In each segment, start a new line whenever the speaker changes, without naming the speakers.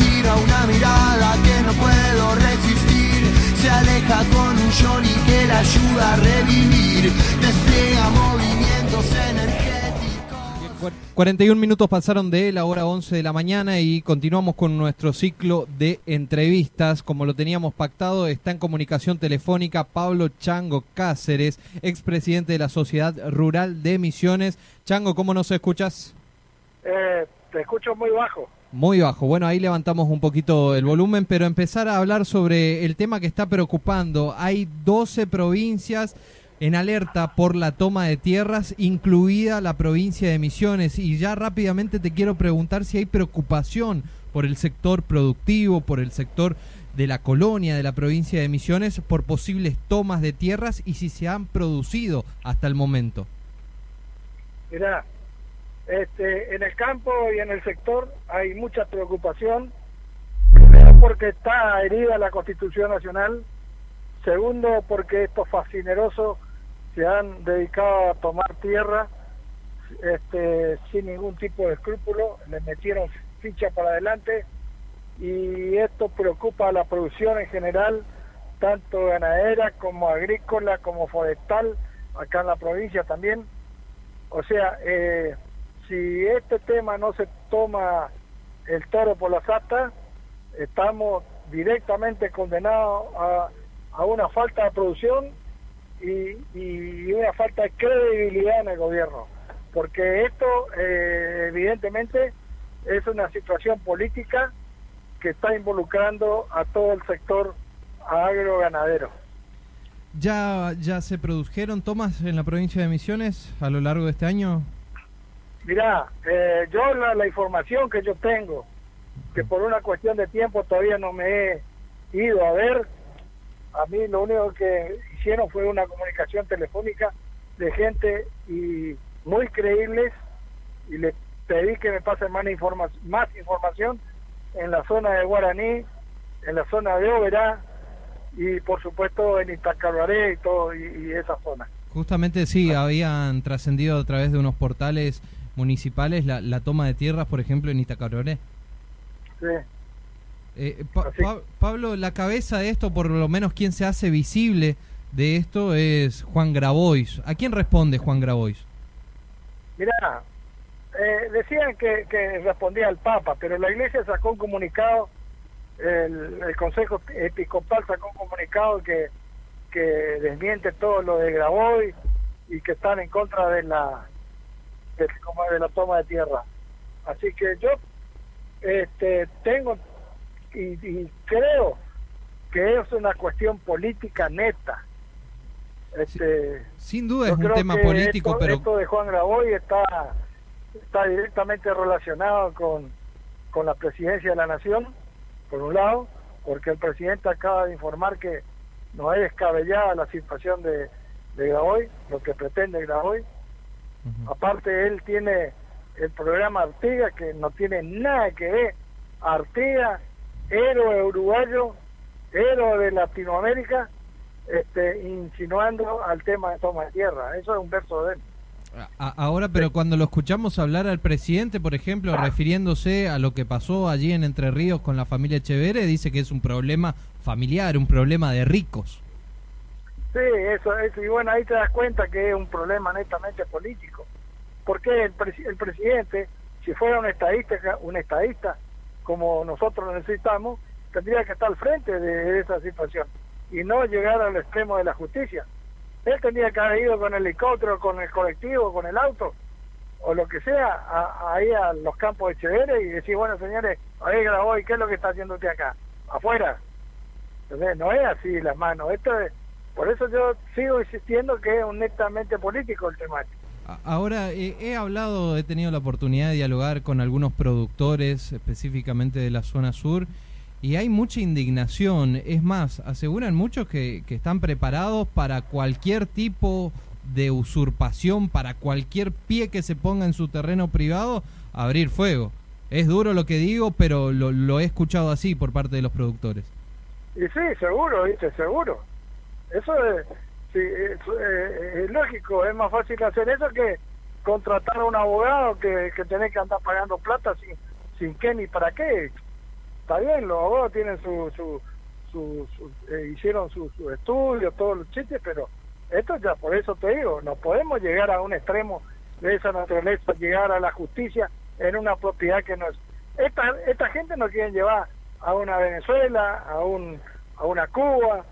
Me tira una mirada que no puedo resistir. Se aleja con un Johnny que la ayuda a revivir. Despliega movimientos energéticos.
41 minutos pasaron de la hora 11 de la mañana y continuamos con nuestro ciclo de entrevistas. Como lo teníamos pactado, está en comunicación telefónica Pablo Chango Cáceres, expresidente de la Sociedad Rural de Misiones. Chango, ¿cómo nos escuchas?
Eh, te escucho muy bajo.
Muy bajo. Bueno, ahí levantamos un poquito el volumen, pero empezar a hablar sobre el tema que está preocupando. Hay 12 provincias en alerta por la toma de tierras, incluida la provincia de Misiones. Y ya rápidamente te quiero preguntar si hay preocupación por el sector productivo, por el sector de la colonia de la provincia de Misiones, por posibles tomas de tierras y si se han producido hasta el momento.
Mira, este, en el campo y en el sector hay mucha preocupación, primero porque está herida la Constitución Nacional, segundo porque estos fascinerosos se han dedicado a tomar tierra este, sin ningún tipo de escrúpulo, le metieron ficha para adelante. Y esto preocupa a la producción en general, tanto ganadera como agrícola como forestal, acá en la provincia también. O sea, eh, si este tema no se toma el toro por las astas, estamos directamente condenados a, a una falta de producción y, una falta de credibilidad en el gobierno, porque esto eh, evidentemente es una situación política que está involucrando a todo el sector agroganadero.
¿Ya, ¿Ya se produjeron tomas en la provincia de Misiones a lo largo de este año?
Mirá, eh, yo la, la, información que yo tengo, que por una cuestión de tiempo todavía no me he ido a ver, a mí lo único que hicieron fue una comunicación telefónica de gente y muy creíbles y le pedí que me pasen más, informa más información en la zona de Guaraní, en la zona de Oberá y por supuesto en Itacabaré y todo y, esa zona.
Justamente sí, habían trascendido a través de unos portales municipales la, la toma de tierras, por ejemplo, en Itacabaré.
Sí.
Eh, Pablo, la cabeza de esto, por lo menos quien se hace visible de esto es Juan Grabois. ¿A quién responde Juan Grabois?
Mirá, eh, decían que, respondía al Papa, pero la Iglesia sacó un comunicado, el, Consejo Episcopal sacó un comunicado que, que desmiente todo lo de Grabois y que están en contra de la de, de la toma de tierra. Así que yo este, tengo y, y creo que es una cuestión política neta este,
Sin duda es un tema político, pero...
Esto de Juan Graboy está, está directamente relacionado con, con la presidencia de la Nación, por un lado, porque el presidente acaba de informar que no es descabellada la situación de, de Graboy, lo que pretende Graboy. Aparte, él tiene el programa Artiga, que no tiene nada que ver. Artiga, héroe uruguayo, héroe de Latinoamérica, este, insinuando al tema de toma de tierra. Eso es un verso de él.
Ahora, pero cuando lo escuchamos hablar al presidente, por ejemplo, refiriéndose a lo que pasó allí en Entre Ríos con la familia Echeverre, dice que es un problema familiar, un problema de ricos.
Sí, eso, eso y bueno, ahí te das cuenta que es un problema netamente político. Porque el, el presidente, si fuera un estadista, un estadista como nosotros necesitamos, tendría que estar al frente de esa situación y no llegar al extremo de la justicia. Él tenía que haber ido con el helicóptero, con el colectivo, con el auto, o lo que sea, ahí a, los campos de Echeverre y decir, bueno, señores, ahí grabó y qué es lo que está haciendo usted acá, afuera. Entonces, no es así las manos. Esto por eso yo sigo insistiendo que es un netamente político el tema.
Ahora, eh, he hablado, he tenido la oportunidad de dialogar con algunos productores, específicamente de la zona sur, y hay mucha indignación. Es más, aseguran muchos que, que, están preparados para cualquier tipo de usurpación, para cualquier pie que se ponga en su terreno privado, abrir fuego. Es duro lo que digo, pero lo, lo he escuchado así por parte de los productores.
Y sí, seguro, ¿viste? Seguro. Eso es, Sí, es, lógico, es más fácil hacer eso que contratar a un abogado que, que tenés que andar pagando plata sin, sin qué ni para qué. Está bien, los abogados tienen su, su, su, eh, hicieron su, su estudio, todos los chistes, pero esto ya, por eso te digo, no podemos llegar a un extremo de esa naturaleza, llegar a la justicia en una propiedad que no es. Esta, esta gente no quieren llevar a una Venezuela, a un a una Cuba,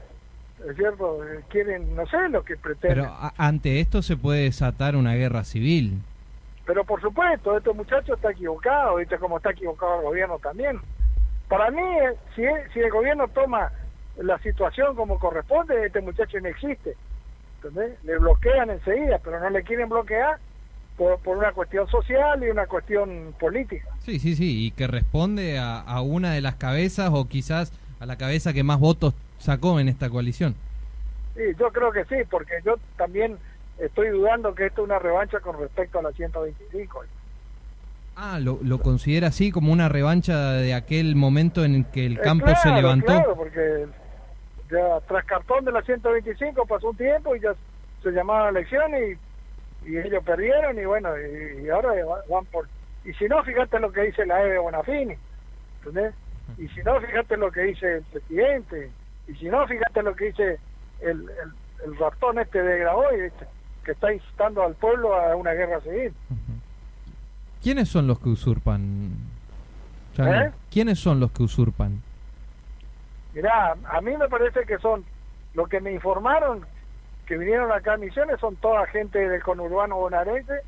¿es cierto? Eh, Quieren, no sé lo que pretenden.
Pero ante esto se puede desatar una guerra civil.
Pero por supuesto, este muchacho está equivocado, ¿viste? Como está equivocado el gobierno también. Para mí, eh, si, si el gobierno toma la situación como corresponde, este muchacho no existe. ¿Entendés? Le bloquean enseguida, pero no le quieren bloquear por, por una cuestión social y una cuestión política.
Sí, sí, sí, y que responde a, a una de las cabezas o quizás a la cabeza que más votos sacó en esta coalición.
Sí, yo creo que sí, porque yo también estoy dudando que esto es una revancha con respecto a la 125.
Ah, lo, lo considera así como una revancha de aquel momento en que el
Eh,
campo se levantó.
Claro, porque ya tras cartón de la 125 pasó un tiempo y ya se llamaban elecciones y, y ellos perdieron y bueno, y, y ahora va- van por... Y si no, fíjate lo que dice la Eve Bonafini, ¿entendés? Y si no, fíjate lo que dice el presidente, y si no, fíjate lo que dice el, el, el ratón este de Graboy, este, que está incitando al pueblo a una guerra civil.
¿Quiénes son los que usurpan?
¿Eh?
¿Quiénes son los que usurpan?
Mirá, a mí me parece que son, lo que me informaron, que vinieron acá a Misiones, son toda gente del conurbano bonaerense,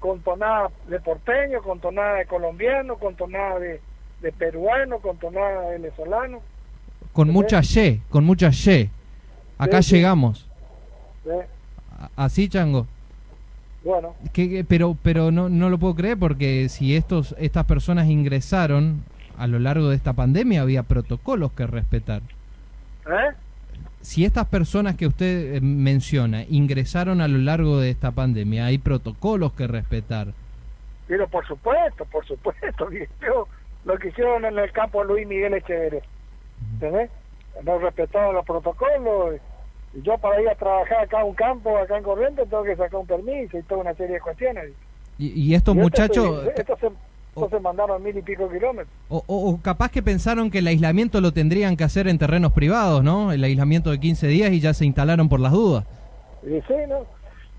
con tonada de porteño, con tonada de colombiano, con tonada de, de peruano, con tonada de venezolano.
Con
¿Entendés?
mucha Y, con mucha Y. Acá
Sí, sí.
llegamos.
¿eh?
Así, Chango.
Bueno,
pero pero no, no lo puedo creer porque si estos estas personas ingresaron a lo largo de esta pandemia había protocolos que respetar.
¿eh?
Si estas personas que usted eh, menciona ingresaron a lo largo de esta pandemia, hay protocolos que respetar.
Pero por supuesto, por supuesto, lo que hicieron en el campo Luis Miguel Echeverría, ¿entendés? No respetaron los protocolos. Y yo para ir a trabajar acá a un campo, acá en Corrientes, tengo que sacar un permiso y toda una serie de cuestiones.
Y, y estos
Y esto
muchachos,
Estos se, estos se mandaron mil y pico kilómetros.
o, o- o capaz que pensaron que el aislamiento lo tendrían que hacer en terrenos privados, ¿no? El aislamiento de 15 días y ya se instalaron por las dudas.
Y sí, ¿no?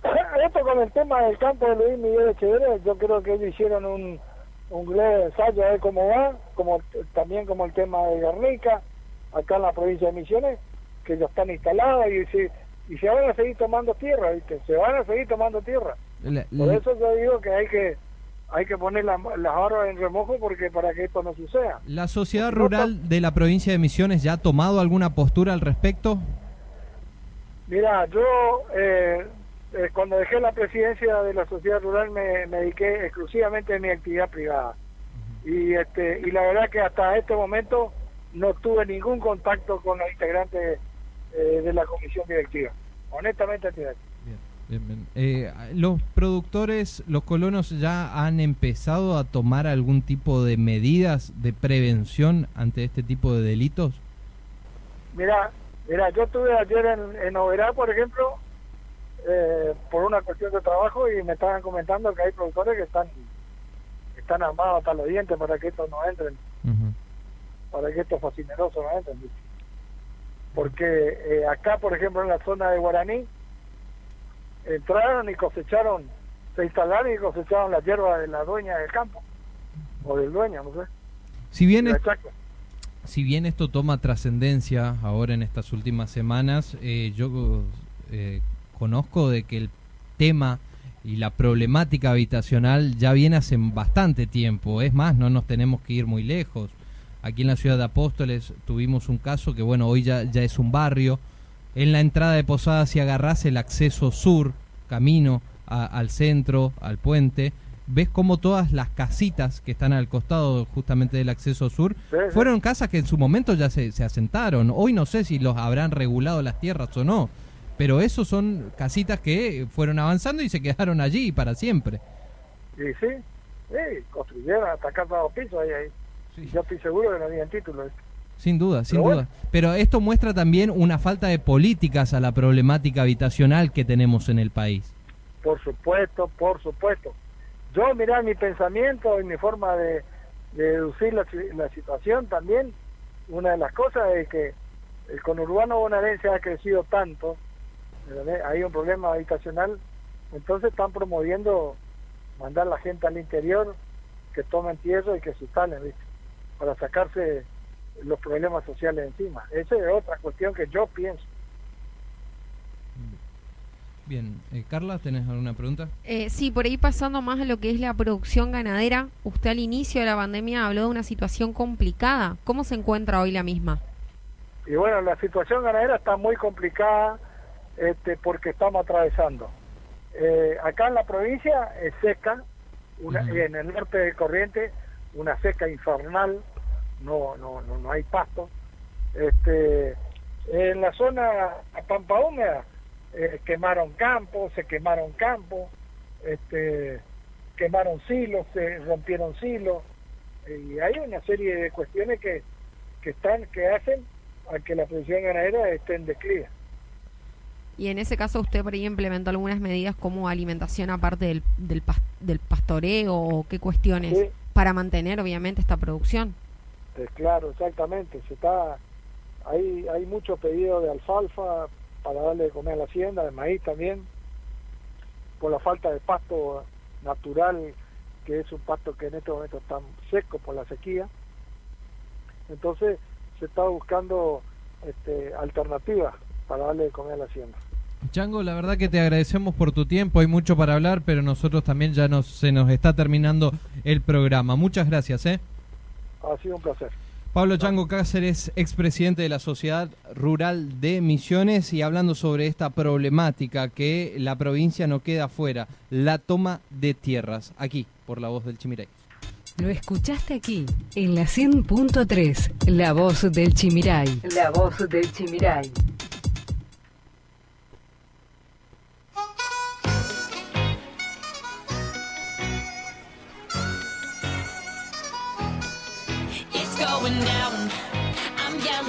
Esto con el tema del campo de Luis Miguel Echeverría, yo creo que ellos hicieron un, un ensayo a ver cómo va, como también como el tema de Guernica, acá en la provincia de Misiones, que ya están instaladas y se, y se van a seguir tomando tierra, ¿viste? Se van a seguir tomando tierra.
La-
Por
la-
eso yo digo que hay que hay que poner la- las barbas en remojo porque para que esto no suceda.
¿La sociedad rural de la provincia de Misiones ya ha tomado alguna postura al respecto?
Mira, yo eh, eh, cuando dejé la presidencia de la sociedad rural me, me dediqué exclusivamente a mi actividad privada. Y este y la verdad que hasta este momento no tuve ningún contacto con los integrantes eh, de la comisión directiva. Honestamente, te digo.
Bien, bien. Eh, ¿Los productores, los colonos ya han empezado a tomar algún tipo de medidas de prevención ante este tipo de delitos?
Mira, mira, yo estuve ayer en, en Oberá, por ejemplo, eh, por una cuestión de trabajo y me estaban comentando que hay productores que están están armados hasta los dientes para que estos no entren. Para que estos fascinerosos no entren. ¿viste? Porque eh, acá, por ejemplo, en la zona de Guaraní, entraron y cosecharon, se instalaron y cosecharon la hierba de la dueña del campo, o del dueño, no sé,
Si bien es- si bien esto toma trascendencia ahora en estas últimas semanas, eh, yo eh, conozco de que el tema y la problemática habitacional ya viene hace bastante tiempo. Es más, no nos tenemos que ir muy lejos. Aquí en la ciudad de Apóstoles tuvimos un caso que, bueno, hoy ya, ya es un barrio. En la entrada de Posada, si agarrás el acceso sur, camino a- al centro, al puente, ves como todas las casitas que están al costado justamente del acceso sur
Sí, sí.
fueron casas que en su momento ya se, se asentaron. Hoy no sé si los habrán regulado las tierras o no, pero esos son casitas que fueron avanzando y se quedaron allí para siempre.
Y sí, sí, construyeron hasta casa dos pisos ahí, ahí. Y yo estoy seguro que no habían título. ¿eh?
Sin duda, sin duda. Pero esto muestra también una falta de políticas a la problemática habitacional que tenemos en el país.
Por supuesto, por supuesto. Yo, mira, mi pensamiento y mi forma de, deducir la, la, situación también, una de las cosas es que el conurbano bonaerense ha crecido tanto, hay un problema habitacional, entonces están promoviendo mandar la gente al interior que tomen tierra y que se instalen, ¿viste? Para sacarse los problemas sociales encima. Esa es otra cuestión que yo pienso.
Bien, eh, Carla, ¿tenés alguna pregunta?
Eh, sí, por ahí pasando más a lo que es la producción ganadera, usted al inicio de la pandemia habló de una situación complicada. ¿Cómo se encuentra hoy la misma?
Y bueno, la situación ganadera está muy complicada este, porque estamos atravesando. Eh, acá en la provincia es seca, una, en el norte de Corriente una seca infernal, no, no, no, no hay pasto. Este, en la zona Pampa Húmeda eh, quemaron campos, se quemaron campos, este, quemaron silos, se rompieron silos, y hay una serie de cuestiones que, que están, que hacen a que la producción ganadera esté en declive.
Y en ese caso usted por ahí implementó algunas medidas como alimentación aparte del, del, del pastoreo o qué cuestiones para mantener obviamente esta producción.
Eh, claro, exactamente. Se está, hay, hay mucho pedido de alfalfa para darle de comer a la hacienda, de maíz también, por la falta de pasto natural, que es un pasto que en este momento está seco por la sequía. Entonces se está buscando este, alternativas para darle de comer a la hacienda.
Chango, la verdad que te agradecemos por tu tiempo, hay mucho para hablar, pero nosotros también ya nos, se nos está terminando el programa. Muchas gracias, ¿eh?
Ha sido un placer.
Pablo Chango Cáceres, expresidente de la Sociedad Rural de Misiones, y hablando sobre esta problemática que la provincia no queda fuera, la toma de tierras, aquí, por la voz del Chimiray.
Lo escuchaste aquí, en la 100.3, la voz del Chimiray. La voz del Chimiray.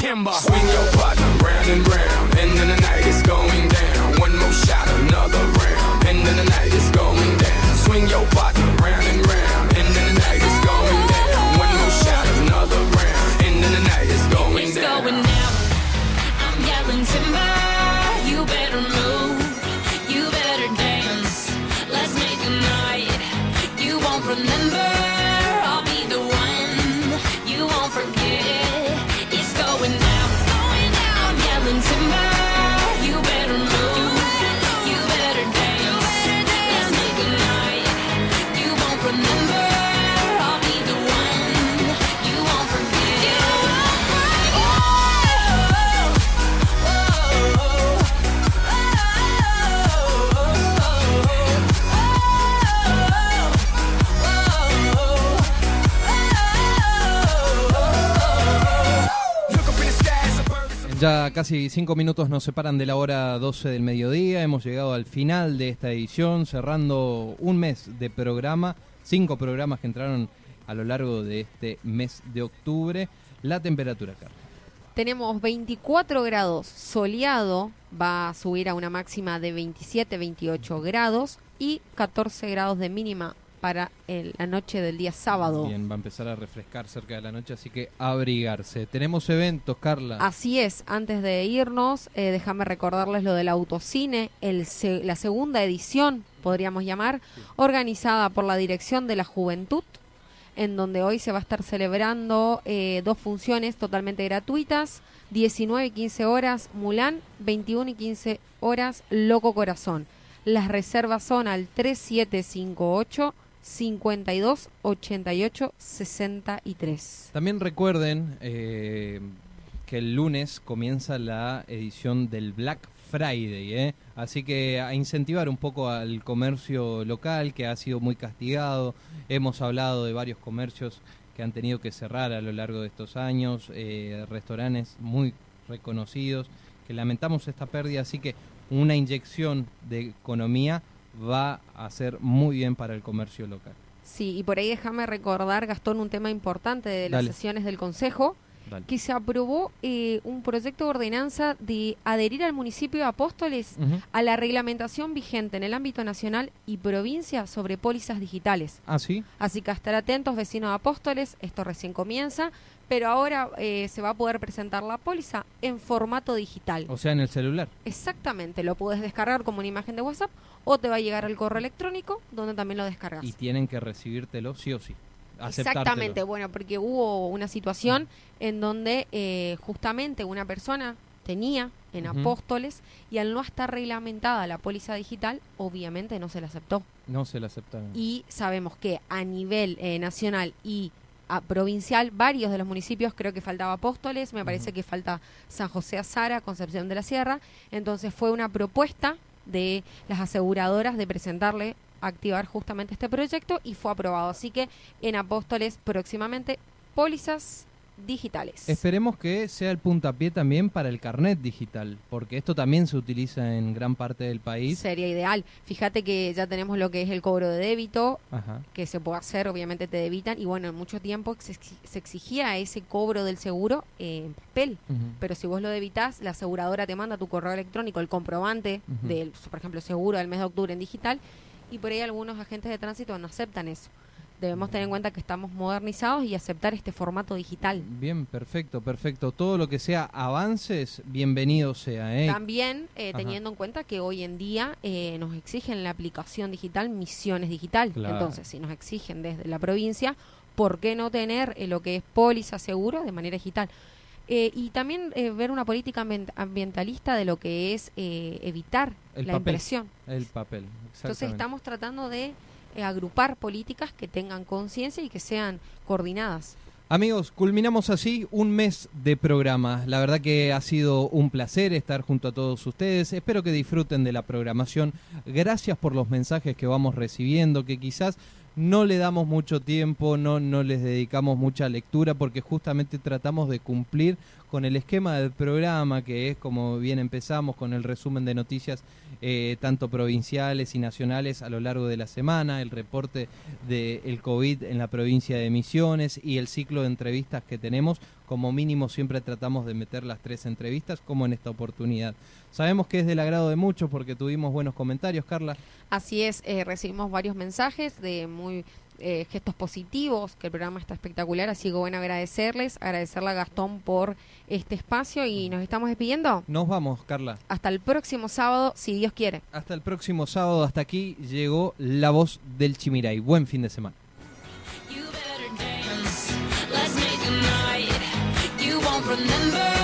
Timber. Swing your
casi cinco minutos nos separan de la hora 12 del mediodía. Hemos llegado al final de esta edición, cerrando un mes de programa, cinco programas que entraron a lo largo de este mes de octubre. La temperatura, Carlos.
Tenemos 24 grados soleado, va a subir a una máxima de 27-28 grados y 14 grados de mínima para la noche del día sábado.
Bien, va a empezar a refrescar cerca de la noche, así que abrigarse. Tenemos eventos, Carla.
Así es, antes de irnos, eh, déjame recordarles lo del autocine, el la segunda edición, podríamos llamar, organizada por la Dirección de la Juventud en donde hoy se va a estar celebrando eh, dos funciones totalmente gratuitas, 19 y 15 horas Mulán, 21 y 15 horas Loco Corazón. Las reservas son al 3758 52 88 63.
También recuerden eh, que el lunes comienza la edición del Black Friday, ¿eh? así que a incentivar un poco al comercio local que ha sido muy castigado. Hemos hablado de varios comercios que han tenido que cerrar a lo largo de estos años, eh, restaurantes muy reconocidos, que lamentamos esta pérdida, así que una inyección de economía va a ser muy bien para el comercio local.
Sí, y por ahí déjame recordar, Gastón, un tema importante de las
Dale.
sesiones del Consejo,
Dale.
que se aprobó eh, un proyecto de ordenanza de adherir al municipio de Apóstoles a la reglamentación vigente en el ámbito nacional y provincia sobre pólizas digitales.
Ah, sí.
Así que estar atentos, vecinos de Apóstoles, esto recién comienza, pero ahora eh, se va a poder presentar la póliza en formato digital.
O sea, en el celular.
Exactamente, lo puedes descargar como una imagen de WhatsApp o te va a llegar al correo electrónico donde también lo descargas.
Y tienen que recibírtelo sí o sí.
Exactamente, bueno, porque hubo una situación en donde eh, justamente una persona tenía en. Apóstoles y al no estar reglamentada la póliza digital, obviamente no se la aceptó.
No se la aceptaron.
Y sabemos que a nivel eh, nacional y a provincial, varios de los municipios, creo que faltaba Apóstoles, me parece que falta San José Azara, Concepción de la Sierra, entonces fue una propuesta de las aseguradoras de presentarle, activar justamente este proyecto y fue aprobado. Así que en Apóstoles próximamente pólizas digitales.
Esperemos que sea el puntapié también para el carnet digital, porque esto también se utiliza en gran parte del país.
Sería ideal. Fíjate que ya tenemos lo que es el cobro de débito,
Ajá.
que se puede hacer, obviamente te debitan, y bueno, en mucho tiempo se, exi- se exigía ese cobro del seguro eh, en papel. Pero si vos lo debitas, la aseguradora te manda tu correo electrónico, el comprobante del, por ejemplo, seguro del mes de octubre en digital, y por ahí algunos agentes de tránsito no aceptan eso. Debemos tener en cuenta que estamos modernizados y aceptar este formato digital.
Bien, perfecto, perfecto. Todo lo que sea avances, bienvenido sea. ¿eh?
También eh, teniendo en cuenta que hoy en día eh, nos exigen la aplicación digital Misiones Digital.
Claro.
Entonces, si nos exigen desde la provincia, ¿por qué no tener eh, lo que es póliza seguro de manera digital? Eh, y también eh, ver una política ambien- ambientalista de lo que es eh, evitar
El
la
papel.
impresión.
El papel.
Entonces estamos tratando de agrupar políticas que tengan conciencia y que sean coordinadas.
Amigos, culminamos así un mes de programa. La verdad que ha sido un placer estar junto a todos ustedes. Espero que disfruten de la programación. Gracias por los mensajes que vamos recibiendo, que quizás no le damos mucho tiempo, no, no les dedicamos mucha lectura, porque justamente tratamos de cumplir con el esquema del programa, que es como bien empezamos, con el resumen de noticias eh, tanto provinciales y nacionales a lo largo de la semana, el reporte del COVID en la provincia de Misiones y el ciclo de entrevistas que tenemos. Como mínimo siempre tratamos de meter las tres entrevistas, como en esta oportunidad. Sabemos que es del agrado de muchos porque tuvimos buenos comentarios, Carla.
Así es, eh, recibimos varios mensajes de muy eh, gestos positivos, que el programa está espectacular, así que bueno, agradecerles, agradecerle a Gastón por este espacio y nos estamos despidiendo.
Nos vamos, Carla.
Hasta el próximo sábado, si Dios quiere.
Hasta el próximo sábado. Hasta aquí llegó la voz del Chimiray. Buen fin de semana.
You